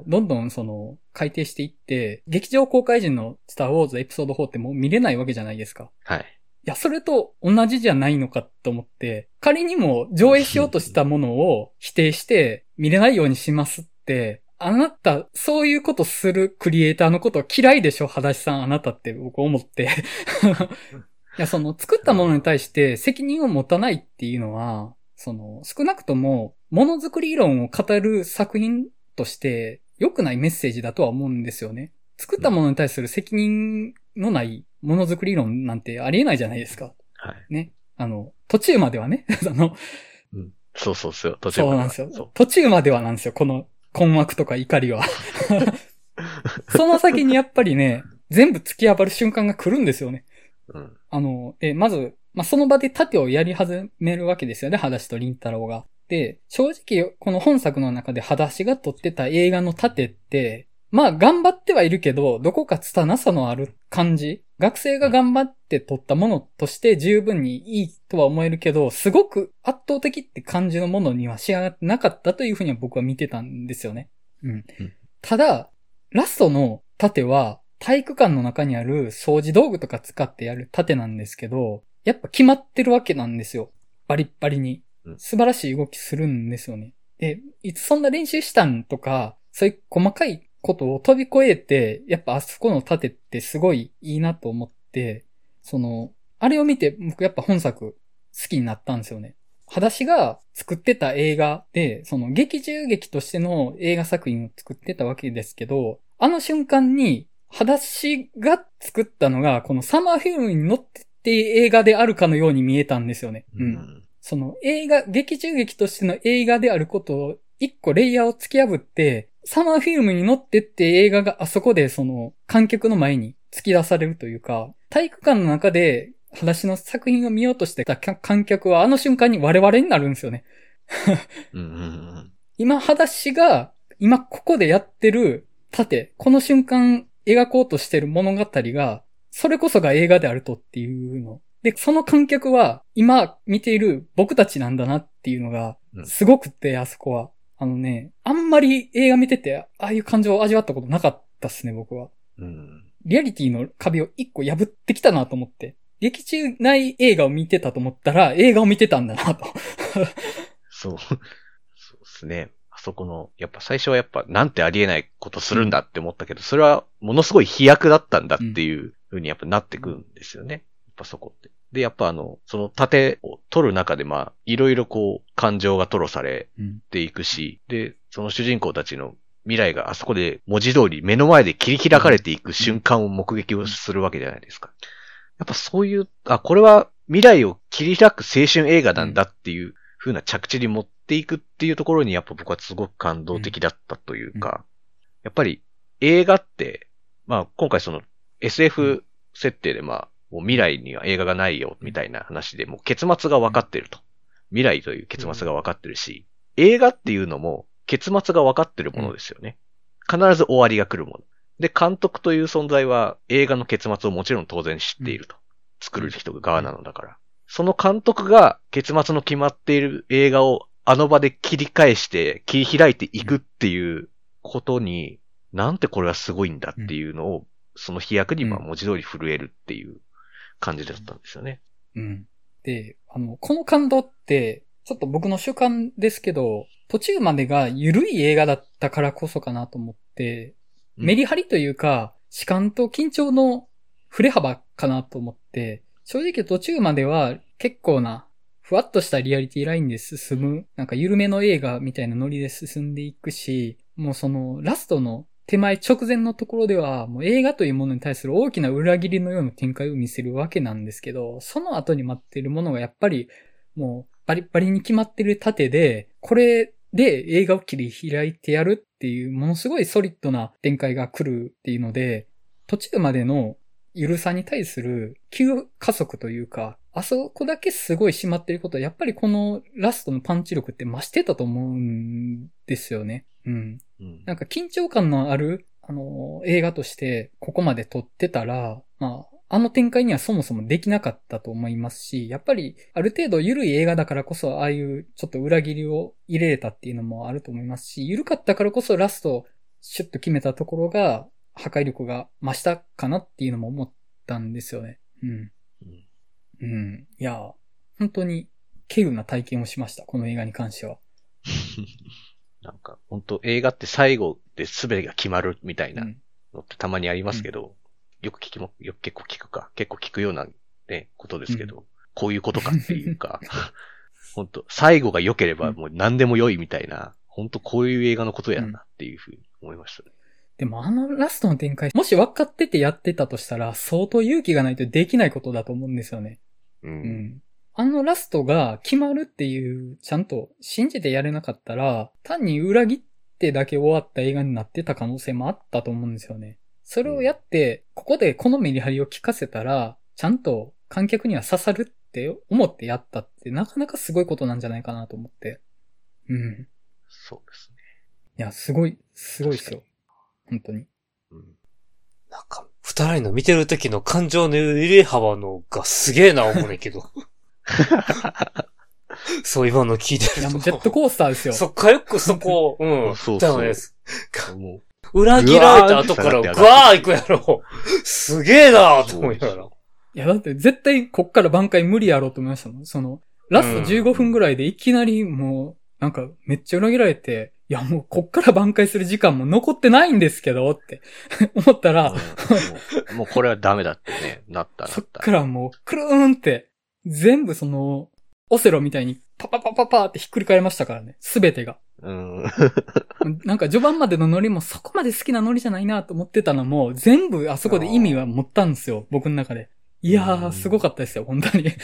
Speaker 1: どんどんその改定していって、劇場公開時のスター・ウォーズエピソード4ってもう見れないわけじゃないですか。
Speaker 3: はい。
Speaker 1: いや、それと同じじゃないのかと思って、仮にも上映しようとしたものを否定して見れないようにしますって、あなた、そういうことするクリエイターのこと嫌いでしょ？裸足さん、あなたって僕思って。[laughs] いや、その作ったものに対して責任を持たないっていうのは、その少なくともものづくり論を語る作品として良くないメッセージだとは思うんですよね。作ったものに対する責任のないものづくり論なんてありえないじゃないですか。
Speaker 3: はい。
Speaker 1: ね。あの、途中まではね。[laughs] あの、
Speaker 3: そうそうそう。途中
Speaker 1: そう
Speaker 3: までは
Speaker 1: なんですよ
Speaker 3: そ。
Speaker 1: 途中まではなんですよ、この困惑とか怒りは。[laughs] その先にやっぱりね、全部突き破る瞬間が来るんですよね。
Speaker 3: う。うん。
Speaker 1: あの、で、まず、まあ、その場で盾をやり始めるわけですよね、裸足と凛太郎が。で、正直、この本作の中で裸足が撮ってた映画の盾って、まあ、頑張ってはいるけど、どこか拙さのある感じ？学生が頑張って撮ったものとして十分にいいとは思えるけど、すごく圧倒的って感じのものには仕上がってなかったというふうには僕は見てたんですよね。うん。ただ、ラストの盾は体育館の中にある掃除道具とか使ってやる盾なんですけど、やっぱ決まってるわけなんですよ。バリッバリに
Speaker 3: うん。
Speaker 1: 素晴らしい動きするんですよね。で、いつそんな練習したん？とか、そういう細かいことを飛び越えて、やっぱあそこの盾ってすごいいいなと思って、その、あれを見て僕やっぱ本作好きになったんですよね。裸足が作ってた映画で、その劇中劇としての映画作品を作ってたわけですけど、あの瞬間に、裸足が作ったのが、このサマーフィルムに乗ってって映画であるかのように見えたんですよね。
Speaker 3: う。
Speaker 1: うん。その映画、劇中劇としての映画であることを、一個レイヤーを突き破って、サマーフィルムに乗ってって映画があそこでその観客の前に突き出されるというか、体育館の中で裸足の作品を見ようとしてた観客はあの瞬間に我々になるんですよね。
Speaker 3: うんうんうん。
Speaker 1: 今、裸足が、今ここでやってる盾、この瞬間描こうとしてる物語が、それこそが映画であるとっていうの。で、その観客は、今見ている僕たちなんだなっていうのが
Speaker 3: う、ん
Speaker 1: すごくって、あそこは。あのね、あんまり映画見てて、ああいう感情を味わったことなかったっすね、僕は。
Speaker 3: うん。
Speaker 1: リアリティの壁を一個破ってきたなと思って。劇中ない映画を見てたと思ったら、映画を見てたんだなと。
Speaker 3: そう。そうですね。あそこの、やっぱ最初はやっぱなんてありえないことするんだって思ったけど、それはものすごい飛躍だったんだっていう風にやっぱなってくるんですよね。やっぱそこって。で、やっぱあの、その盾を取る中でまあ、いろいろこう、感情が吐露され
Speaker 1: うん。
Speaker 3: ていくし、で、その主人公たちの未来があそこで文字通り目の前で切り開かれていく瞬間を目撃をするわけじゃないですか。やっぱそういう、あ、これは未来を切り開く青春映画なんだっていう風な着地に持っていくっていうところにやっぱ僕はすごく感動的だったというか、やっぱり映画って、まあ今回その SF 設定でまあ、未来には映画がないよみたいな話でもう結末が分かってると。未来という結末が分かってるし、映画っていうのも結末が分かってるものですよね。必ず終わりが来るもの。で、監督という存在は映画の結末をもちろん当然知っていると。作る人が側なのだから。その監督が結末の決まっている映画をあの場で切り返して切り開いていくっていうことに、なんてこれはすごいんだっていうのを、その飛躍にまあ
Speaker 1: うん
Speaker 3: 文字通り震えるっていう感じだったんですよね。
Speaker 1: うん。で、あの、この感動って、ちょっと僕の主観ですけど、途中までが緩い映画だったからこそかなと思って、
Speaker 3: うん
Speaker 1: メリハリというか、視感と緊張の振れ幅かなと思って、正直途中までは結構な、ふわっとしたリアリティラインで進む、なんか緩めの映画みたいなノリで進んでいくし、もうそのラストの手前直前のところでは、もう映画というものに対する大きな裏切りのような展開を見せるわけなんですけど、その後に待っているものがやっぱり、もうバリバリに決まってる盾で、これで映画を切り開いてやるっていう、ものすごいソリッドな展開が来るっていうので、途中までのゆるさに対する急加速というか、あそこだけすごい締まってることは、やっぱりこのラストのパンチ力って増してたと思うんですよね。うん。
Speaker 3: うん
Speaker 1: なんか緊張感のある、あの、映画としてここまで撮ってたら、まあ、あの展開にはそもそもできなかったと思いますし、やっぱりある程度緩い映画だからこそああいうちょっと裏切りを入れれたっていうのもあると思いますし、緩かったからこそラストシュッと決めたところが破壊力が増したかなっていうのも思ったんですよね。うん。
Speaker 3: うん
Speaker 1: うん。いや、本当に稀有な体験をしました、この映画に関しては。[laughs]
Speaker 3: なんか、本当映画って最後で全てが決まるみたいな
Speaker 1: うん
Speaker 3: のってたまにありますけど、よく聞きも、よく結構聞くか、結構聞くようなね、ことですけど、こういうことかっていうか、[laughs] 本当最後が良ければもう何でも良いみたいな、本当こういう映画のことやなっていうふうに思いましたね。
Speaker 1: でもあのラストの展開、もし分かっててやってたとしたら、相当勇気がないとできないことだと思うんですよね。
Speaker 3: う。
Speaker 1: うんん。あのラストが決まるっていう、ちゃんと信じてやれなかったら、単に裏切ってだけ終わった映画になってた可能性もあったと思うんですよね。それをやって、ここでこのメリハリを聞かせたら、ちゃんと観客には刺さるって思ってやったって、なかなかすごいことなんじゃないかなと思って。うん。
Speaker 3: そうですね。
Speaker 1: いや、すごい、すごいですよ。本当に。
Speaker 3: うん
Speaker 2: なんか、二人の見てる時の感情の入れ幅のがすげえな思うねんけど。[laughs] そう今の聞いて
Speaker 1: いや、
Speaker 2: ると。
Speaker 1: もうジェットコースターですよ。
Speaker 2: そっかよくそこを、[laughs] うん。
Speaker 3: そうそう
Speaker 2: だよね。
Speaker 3: も
Speaker 2: 裏切られた後からグ
Speaker 3: ぐわー
Speaker 2: 行くやろ。すげえなと思いながら。
Speaker 1: いや、だって絶対こっから挽回無理やろうと思いましたもん。その、ラスト15分ぐらいでいきなりもう、なんかめっちゃ裏切られて、いやもうこっから挽回する時間も残ってないんですけどって [laughs] 思った
Speaker 3: う、
Speaker 1: ら、
Speaker 3: うんもうもうこれはダメだってね、なったなった。
Speaker 1: そっからもうくるーんって、全部その、オセロみたいにパパパパパってひっくり返りましたからね。すべてが。
Speaker 3: うん。[laughs]
Speaker 1: なんか序盤までのノリもそこまで好きなノリじゃないなと思ってたのも、全部あそこで意味は持ったんですよ。僕の中で。いやー、
Speaker 3: うん
Speaker 1: すごかったですよ、本当に。[laughs]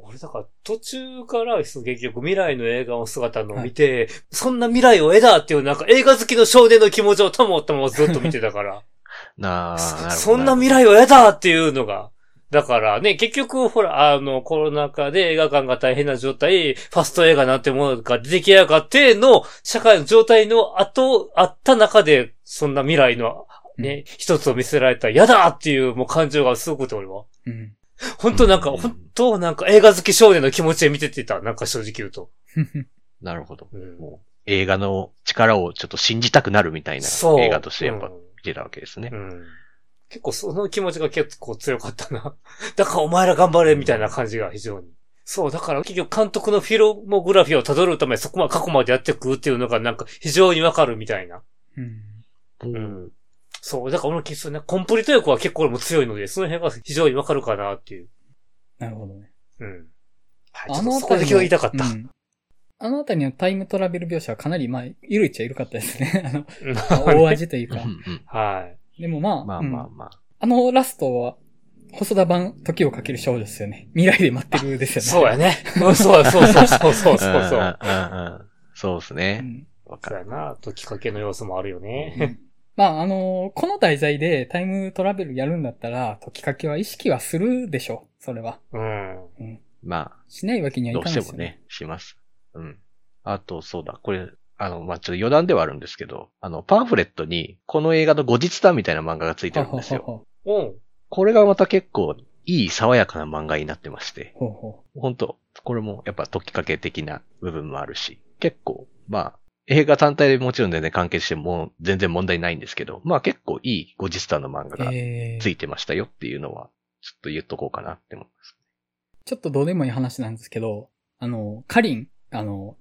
Speaker 2: 俺だから途中から結局未来の映画の姿のを見て、そんな未来を得だっていうなんか映画好きの少年の気持ちを保ったままずっと見てたから。[laughs]
Speaker 3: なあ、なるほど。
Speaker 2: そんな未来を得だっていうのが。だからね、結局、ほら、あの、コロナ禍で映画館が大変な状態、ファスト映画なんてものが出来上がっての、社会の状態の後、あった中で、そんな未来の、ね、一つを見せられたら嫌だっていうもう感情がすごくて俺は。
Speaker 1: うん。
Speaker 2: 本当なんか、
Speaker 3: うん
Speaker 2: 本当なんか映画好き少年の気持ちで見ててた。なんか正直言うと。[laughs]
Speaker 3: なるほど。
Speaker 2: うん
Speaker 3: もう映画の力をちょっと信じたくなるみたいな
Speaker 2: そう。
Speaker 3: 映画としてやっぱ
Speaker 2: うん
Speaker 3: 見てたわけですね
Speaker 2: う。ん。結構その気持ちが結構強かったな。[laughs] だからお前ら頑張れみたいな感じが非常に。そう、だから結局監督のフィロモグラフィーを辿るためにそこまで過去までやっていくっていうのがなんか非常にわかるみたいな。
Speaker 1: うん。
Speaker 3: うん。
Speaker 2: そう、だから俺の結論ね、コンプリート力は結構俺も強いので、その辺が非常にわかるかなっていう。
Speaker 1: なるほどね。
Speaker 2: うん。はい、
Speaker 1: あ
Speaker 2: ちょっとそこだけは言いたかった。
Speaker 1: うんあのあたりのタイムトラベル描写はかなり、まあ、いるっちゃいるかったですね。あの、[laughs]
Speaker 2: うん
Speaker 1: 大味というか。
Speaker 3: うん
Speaker 2: はい。
Speaker 1: でもまあ、
Speaker 3: まあ
Speaker 1: うん
Speaker 3: まあまあ。
Speaker 1: あのラストは、細田版時をかける少女ですよね。未来で待ってるですよね。
Speaker 2: そうやね。う [laughs] んそうや、そうそうそうそうそう。そう
Speaker 3: うんうんうんそうです
Speaker 1: う
Speaker 3: ね。
Speaker 1: ん
Speaker 3: わかる。
Speaker 2: そうやな。時かけの要素もあるよね。
Speaker 1: まあ、あのこの題材でタイムトラベルやるんだったら、時かけは意識はするでしょう。それは。
Speaker 2: うん。
Speaker 1: うん。
Speaker 3: ま
Speaker 1: しないわけに
Speaker 3: あ、
Speaker 1: はいかないですよね。
Speaker 3: どうしてもね、します。うん。あと、そうだ、これ、あの、まあ、ちょっと余談ではあるんですけど、あの、パンフレットに、この映画の後日談みたいな漫画がついてるんですよ。
Speaker 1: ほ
Speaker 2: うん。
Speaker 3: これがまた結構、いい爽やかな漫画になってまして、
Speaker 1: ほうほ
Speaker 3: 本当これもやっぱ時かけ的な部分もあるし、結構、まあ、映画単体でもちろん全然完結しても全然問題ないんですけど、まあ結構いい後日談の漫画
Speaker 1: う
Speaker 3: が
Speaker 1: えー
Speaker 3: ついてましたよっていうのは、ちょっと言っとこうかなって思います。
Speaker 1: ちょっとどうでもいい話なんですけど、あの、カリン、あの、
Speaker 3: はい。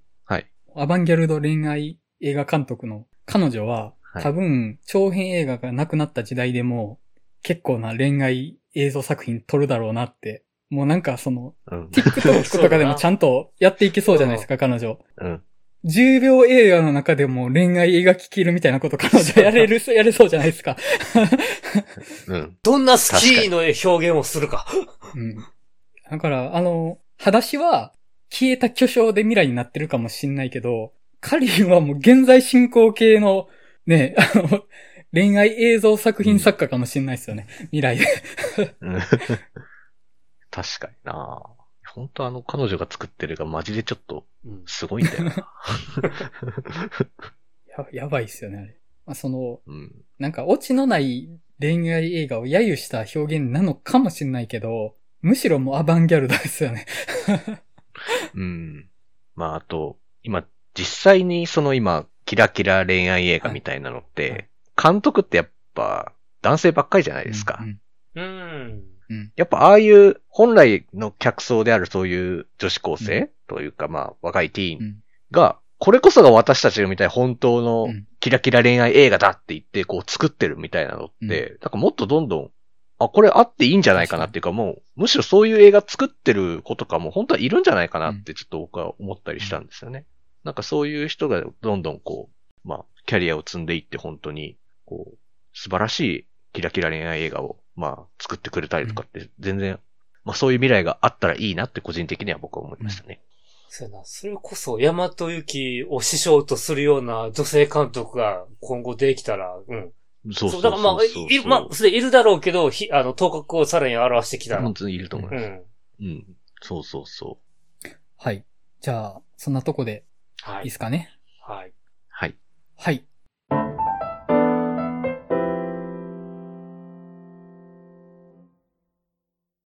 Speaker 1: アバンギャルド恋愛映画監督の彼女は、
Speaker 3: はい
Speaker 1: 多分、長編映画がなくなった時代でも、結構な恋愛映像作品撮るだろうなって。もうなんかその、
Speaker 3: うん。
Speaker 1: TikTok とかでもちゃんとやっていけそうじゃないですか、彼女。
Speaker 3: うん。
Speaker 1: 10秒映画の中でも恋愛描き切るみたいなこと彼女やれる、やれそうじゃないですか。
Speaker 3: うん。[laughs]
Speaker 2: どんなスキーの表現をするか。
Speaker 1: うん。だから、あの、裸足は消えた巨匠で未来になってるかもしんないけど、カリンはもう現在進行形の、ね、あの、恋愛映像作品作家かもしんないですよね。未来で。
Speaker 3: うん確かにな本当あの彼女が作ってるがマジでちょっと
Speaker 2: うん
Speaker 3: すごいんだよな。[laughs]
Speaker 1: ややばいっすよね、あれ。まあ、その、
Speaker 3: うん。
Speaker 1: なんかオチのない恋愛映画を揶揄した表現なのかもしんないけど、むしろもうアバンギャルドですよね。
Speaker 3: うん。まああと、今、実際にその今、キラキラ恋愛映画みたいなのって、
Speaker 1: はい。
Speaker 3: 監督ってやっぱ男性ばっかりじゃないですか。
Speaker 1: うん
Speaker 2: うん。
Speaker 3: やっぱああいう本来の客層であるそういう女子高生、というかまあ若いティーン
Speaker 1: うん。
Speaker 3: が、これこそが私たちの見たい本当
Speaker 1: う
Speaker 3: の
Speaker 1: ん。
Speaker 3: キラキラ恋愛映画だって言ってこう作ってるみたいなのって、なんかもっとどんどん、あ、これあっていいんじゃないかなっていうかもう、むしろそういう映画作ってる子とかも本当はいるんじゃないかなってちょっと僕は思ったりしたんですよね。なんかそういう人がどんどんこう、まあ、キャリアを積んでいって本当に、こう、素晴らしいキラキラ恋愛映画を、まあ、作ってくれたりとかって全然、まあそういう未来があったらいいなって個人的には僕は思いましたね。
Speaker 2: そうやな。それこそ、ヤマトユキを師匠とするような女性監督が今後できたら、うん。
Speaker 3: そうそうそう
Speaker 2: だからまあ、いる、まあ、すでにいるだろうけど、ひ、あの、頭角をさらに表してきたら。
Speaker 3: 本当にいると思いうます。
Speaker 2: ん。
Speaker 3: うん。そうそうそ
Speaker 1: はい。じゃあ、そんなとこで
Speaker 2: はいい。
Speaker 1: いですかね。
Speaker 2: はい。
Speaker 3: う。はい。
Speaker 1: はい。